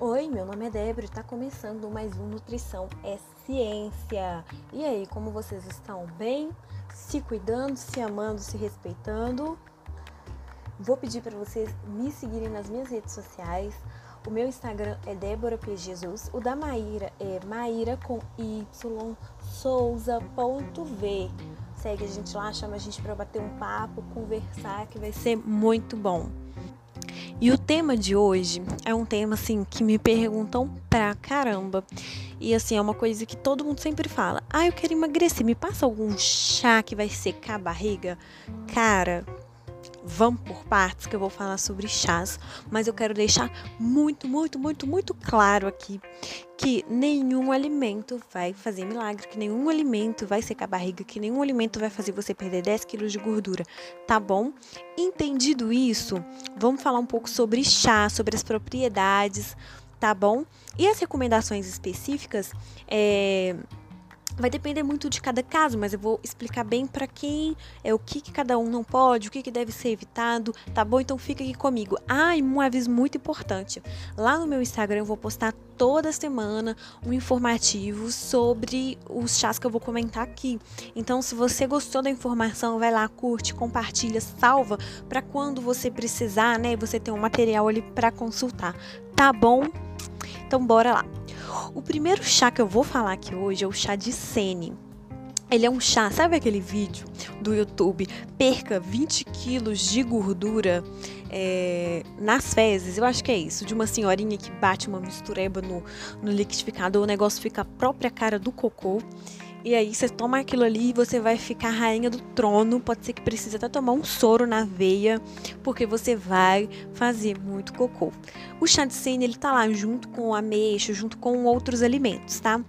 Oi, meu nome é Débora e está começando mais um Nutrição é Ciência. E aí, como vocês estão? Bem? Se cuidando, se amando, se respeitando? Vou pedir para vocês me seguirem nas minhas redes sociais. O meu Instagram é Débora P. Jesus. O da Maíra é Maíra com Y Souza.v. Segue a gente lá, chama a gente para bater um papo, conversar, que vai ser muito bom. E o tema de hoje é um tema assim que me perguntam pra caramba. E assim, é uma coisa que todo mundo sempre fala: "Ah, eu quero emagrecer, me passa algum chá que vai secar a barriga?". Cara, vamos por partes que eu vou falar sobre chás, mas eu quero deixar muito, muito, muito, muito claro aqui que nenhum alimento vai fazer milagre, que nenhum alimento vai secar a barriga, que nenhum alimento vai fazer você perder 10 quilos de gordura, tá bom? Entendido isso, vamos falar um pouco sobre chá, sobre as propriedades, tá bom? E as recomendações específicas, é Vai depender muito de cada caso, mas eu vou explicar bem para quem é o que, que, cada um não pode, o que, que deve ser evitado, tá bom? Então fica aqui comigo. Ah, e um aviso muito importante. Lá no meu Instagram eu vou postar toda semana um informativo sobre os chás que eu vou comentar aqui. Então, se você gostou da informação, vai lá, curte, compartilha, salva para quando você precisar, né? Você ter um material ali para consultar. Tá bom? Então bora lá. O primeiro chá que eu vou falar aqui hoje é o chá de Sene. Ele é um chá, sabe aquele vídeo do YouTube? Perca 20 quilos de gordura é, nas fezes. Eu acho que é isso. De uma senhorinha que bate uma mistureba no, no liquidificador, o negócio fica a própria cara do cocô. E aí você toma aquilo ali e você vai ficar rainha do trono. Pode ser que precise até tomar um soro na veia, porque você vai fazer muito cocô. O chá de sene, ele tá lá junto com ameixa, junto com outros alimentos, tá?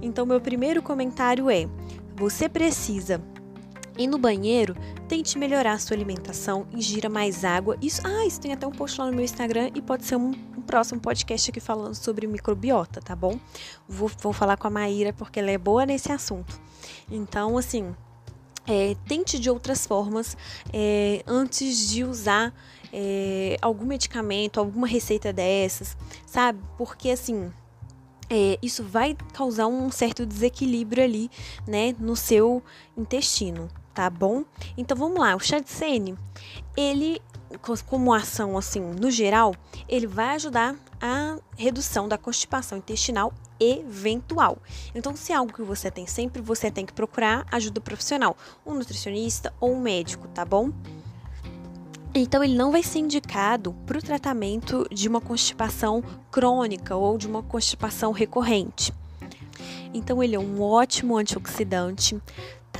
Então meu primeiro comentário é: você precisa ir no banheiro, tente melhorar sua alimentação, ingira mais água. Isso, ah, isso tem até um post lá no meu Instagram e pode ser um próximo podcast aqui falando sobre microbiota, tá bom? Vou, vou falar com a Maíra porque ela é boa nesse assunto. Então, assim, é, tente de outras formas é, antes de usar é, algum medicamento, alguma receita dessas, sabe? Porque assim. É, isso vai causar um certo desequilíbrio ali, né, no seu intestino, tá bom? Então vamos lá, o chá de sene, ele como ação assim, no geral, ele vai ajudar a redução da constipação intestinal eventual. Então, se é algo que você tem sempre, você tem que procurar ajuda profissional, um nutricionista ou um médico, tá bom? Então, ele não vai ser indicado para o tratamento de uma constipação crônica ou de uma constipação recorrente. Então, ele é um ótimo antioxidante,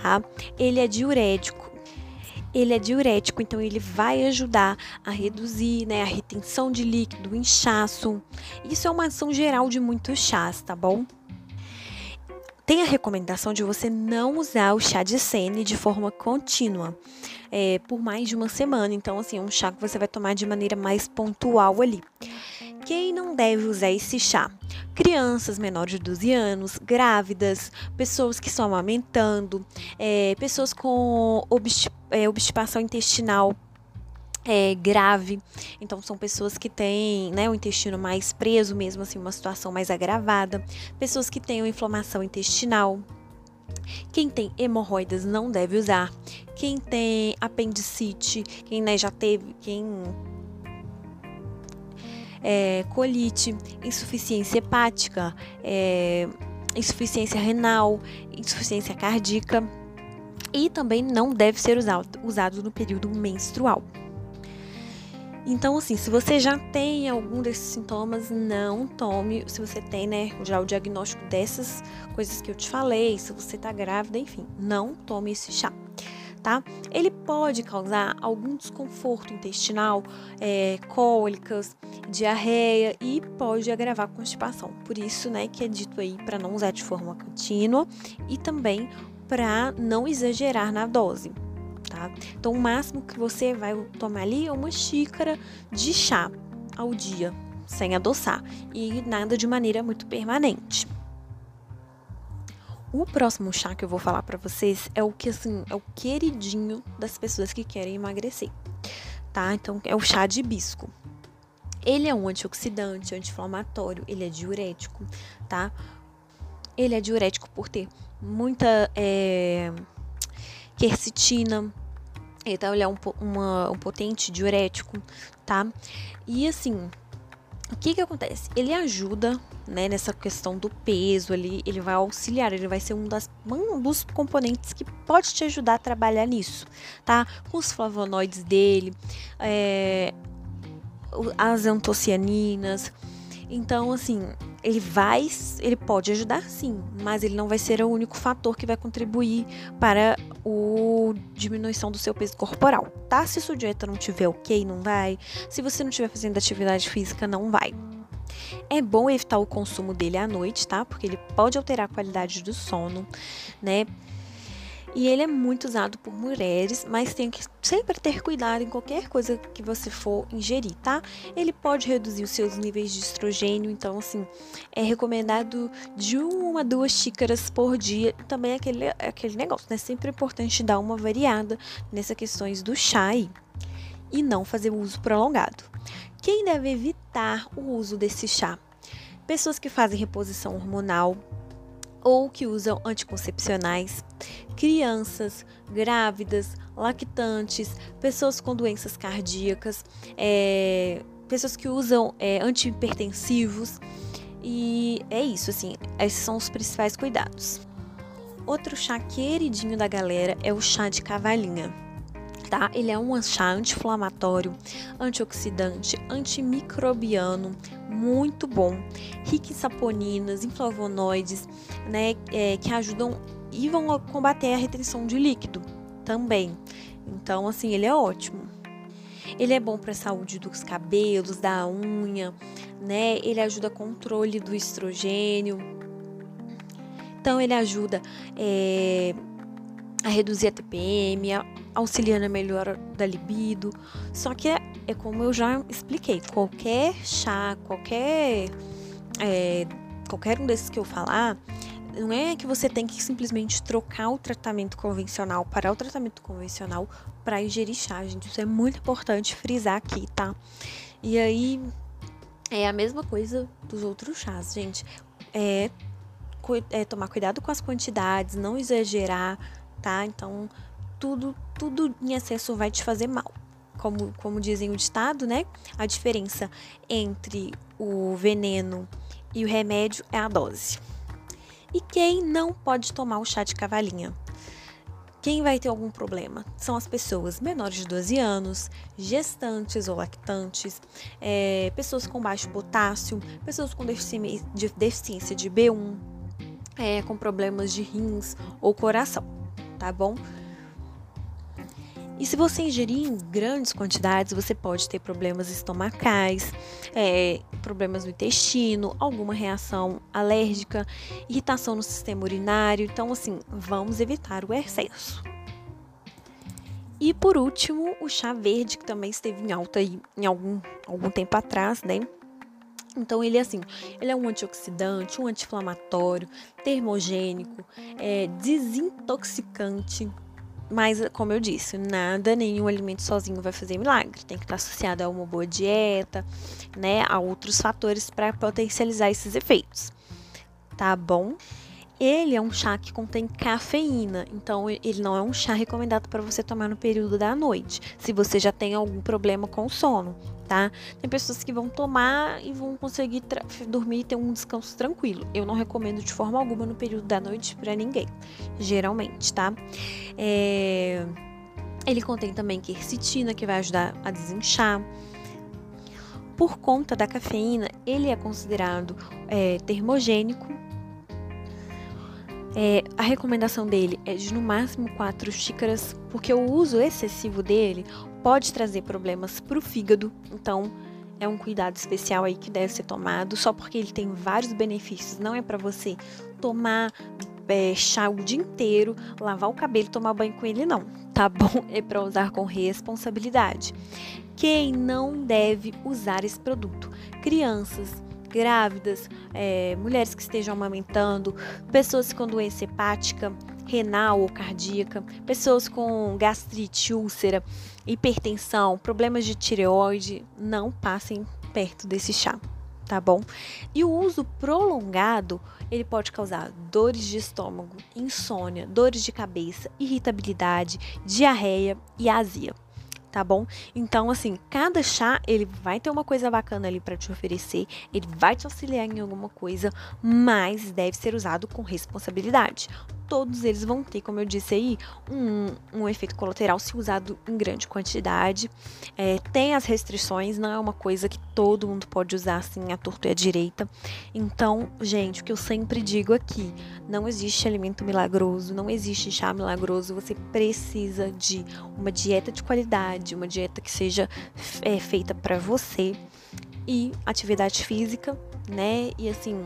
tá? Ele é diurético ele é diurético, então ele vai ajudar a reduzir né, a retenção de líquido, o inchaço. Isso é uma ação geral de muitos chás, tá bom? Tem a recomendação de você não usar o chá de sene de forma contínua, é, por mais de uma semana. Então, assim, é um chá que você vai tomar de maneira mais pontual ali. Quem não deve usar esse chá? Crianças menores de 12 anos, grávidas, pessoas que estão amamentando, é, pessoas com é, obstipação intestinal é, grave. Então, são pessoas que têm né, o intestino mais preso, mesmo assim, uma situação mais agravada. Pessoas que têm inflamação intestinal. Quem tem hemorroidas não deve usar. Quem tem apendicite, quem né, já teve, quem é, colite, insuficiência hepática, é, insuficiência renal, insuficiência cardíaca e também não deve ser usado, usado no período menstrual. Então, assim, se você já tem algum desses sintomas, não tome. Se você tem, né, já o diagnóstico dessas coisas que eu te falei, se você tá grávida, enfim, não tome esse chá tá? Ele pode causar algum desconforto intestinal, é, cólicas, diarreia e pode agravar constipação. Por isso, né, que é dito aí para não usar de forma contínua e também para não exagerar na dose. Tá? Então, o máximo que você vai tomar ali é uma xícara de chá ao dia, sem adoçar, e nada de maneira muito permanente. O próximo chá que eu vou falar para vocês é o que assim, é o queridinho das pessoas que querem emagrecer, tá? Então é o chá de hibisco. Ele é um antioxidante, anti-inflamatório, ele é diurético, tá? Ele é diurético por ter muita é, quercetina, então ele é um, uma, um potente diurético, tá? E assim, o que que acontece? Ele ajuda, né, nessa questão do peso ali, ele vai auxiliar, ele vai ser um, das, um dos componentes que pode te ajudar a trabalhar nisso, tá? Com os flavonoides dele, é, as antocianinas. Então, assim, ele vai, ele pode ajudar sim, mas ele não vai ser o único fator que vai contribuir para a diminuição do seu peso corporal, tá? Se sua dieta não tiver ok, não vai. Se você não estiver fazendo atividade física, não vai. É bom evitar o consumo dele à noite, tá? Porque ele pode alterar a qualidade do sono, né? E ele é muito usado por mulheres, mas tem que sempre ter cuidado em qualquer coisa que você for ingerir, tá? Ele pode reduzir os seus níveis de estrogênio, então assim, é recomendado de uma a duas xícaras por dia. Também aquele, aquele negócio, né? Sempre é importante dar uma variada nessas questões do chá aí. E não fazer uso prolongado. Quem deve evitar o uso desse chá? Pessoas que fazem reposição hormonal, ou que usam anticoncepcionais, crianças, grávidas, lactantes, pessoas com doenças cardíacas, é, pessoas que usam é, antihipertensivos. E é isso, assim, esses são os principais cuidados. Outro chá queridinho da galera é o chá de cavalinha tá? Ele é um anti-inflamatório, antioxidante, antimicrobiano, muito bom, rico em saponinas, em flavonoides, né, é, que ajudam e vão combater a retenção de líquido também. Então, assim, ele é ótimo. Ele é bom para a saúde dos cabelos, da unha, né? Ele ajuda controle do estrogênio. Então, ele ajuda é, a reduzir a TPM, a auxilia na melhora da libido. Só que é, é como eu já expliquei, qualquer chá, qualquer é, qualquer um desses que eu falar, não é que você tem que simplesmente trocar o tratamento convencional para o tratamento convencional para ingerir chá, gente. Isso é muito importante frisar aqui, tá? E aí é a mesma coisa dos outros chás, gente. É, é tomar cuidado com as quantidades, não exagerar, tá? Então, tudo, tudo em excesso vai te fazer mal. Como, como dizem o ditado, né? A diferença entre o veneno e o remédio é a dose. E quem não pode tomar o chá de cavalinha? Quem vai ter algum problema? São as pessoas menores de 12 anos, gestantes ou lactantes, é, pessoas com baixo potássio, pessoas com deficiência de B1, é, com problemas de rins ou coração tá bom? E se você ingerir em grandes quantidades, você pode ter problemas estomacais, é, problemas no intestino, alguma reação alérgica, irritação no sistema urinário. Então, assim, vamos evitar o excesso. E por último, o chá verde, que também esteve em alta aí em algum, algum tempo atrás, né? Então ele é assim, ele é um antioxidante, um anti-inflamatório, termogênico, é, desintoxicante. Mas, como eu disse, nada, nenhum alimento sozinho vai fazer milagre. Tem que estar associado a uma boa dieta, né? A outros fatores para potencializar esses efeitos. Tá bom? Ele é um chá que contém cafeína, então ele não é um chá recomendado para você tomar no período da noite, se você já tem algum problema com o sono, tá? Tem pessoas que vão tomar e vão conseguir dormir e ter um descanso tranquilo. Eu não recomendo de forma alguma no período da noite para ninguém, geralmente, tá? É... Ele contém também quercetina, que vai ajudar a desinchar. Por conta da cafeína, ele é considerado é, termogênico é, a recomendação dele é de no máximo 4 xícaras, porque o uso excessivo dele pode trazer problemas para o fígado. Então, é um cuidado especial aí que deve ser tomado. Só porque ele tem vários benefícios, não é para você tomar é, chá o dia inteiro, lavar o cabelo, tomar banho com ele, não. Tá bom? É para usar com responsabilidade. Quem não deve usar esse produto? Crianças, grávidas, é, mulheres que estejam amamentando, pessoas com doença hepática, renal ou cardíaca, pessoas com gastrite, úlcera, hipertensão, problemas de tireoide, não passem perto desse chá, tá bom? E o uso prolongado, ele pode causar dores de estômago, insônia, dores de cabeça, irritabilidade, diarreia e azia tá bom? Então, assim, cada chá, ele vai ter uma coisa bacana ali para te oferecer, ele vai te auxiliar em alguma coisa, mas deve ser usado com responsabilidade todos eles vão ter, como eu disse aí, um, um efeito colateral se usado em grande quantidade. É, tem as restrições, não é uma coisa que todo mundo pode usar assim, a torto e a direita. Então, gente, o que eu sempre digo aqui: não existe alimento milagroso, não existe chá milagroso. Você precisa de uma dieta de qualidade, uma dieta que seja é, feita para você e atividade física, né? E assim,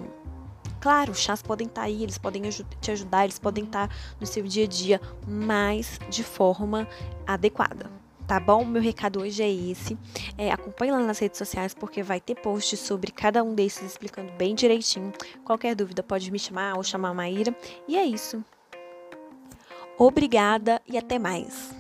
Claro, chás podem estar tá aí, eles podem te ajudar, eles podem estar tá no seu dia a dia, mas de forma adequada. Tá bom? Meu recado hoje é esse. É, acompanhe lá nas redes sociais porque vai ter posts sobre cada um desses explicando bem direitinho. Qualquer dúvida pode me chamar ou chamar a Maíra. E é isso. Obrigada e até mais.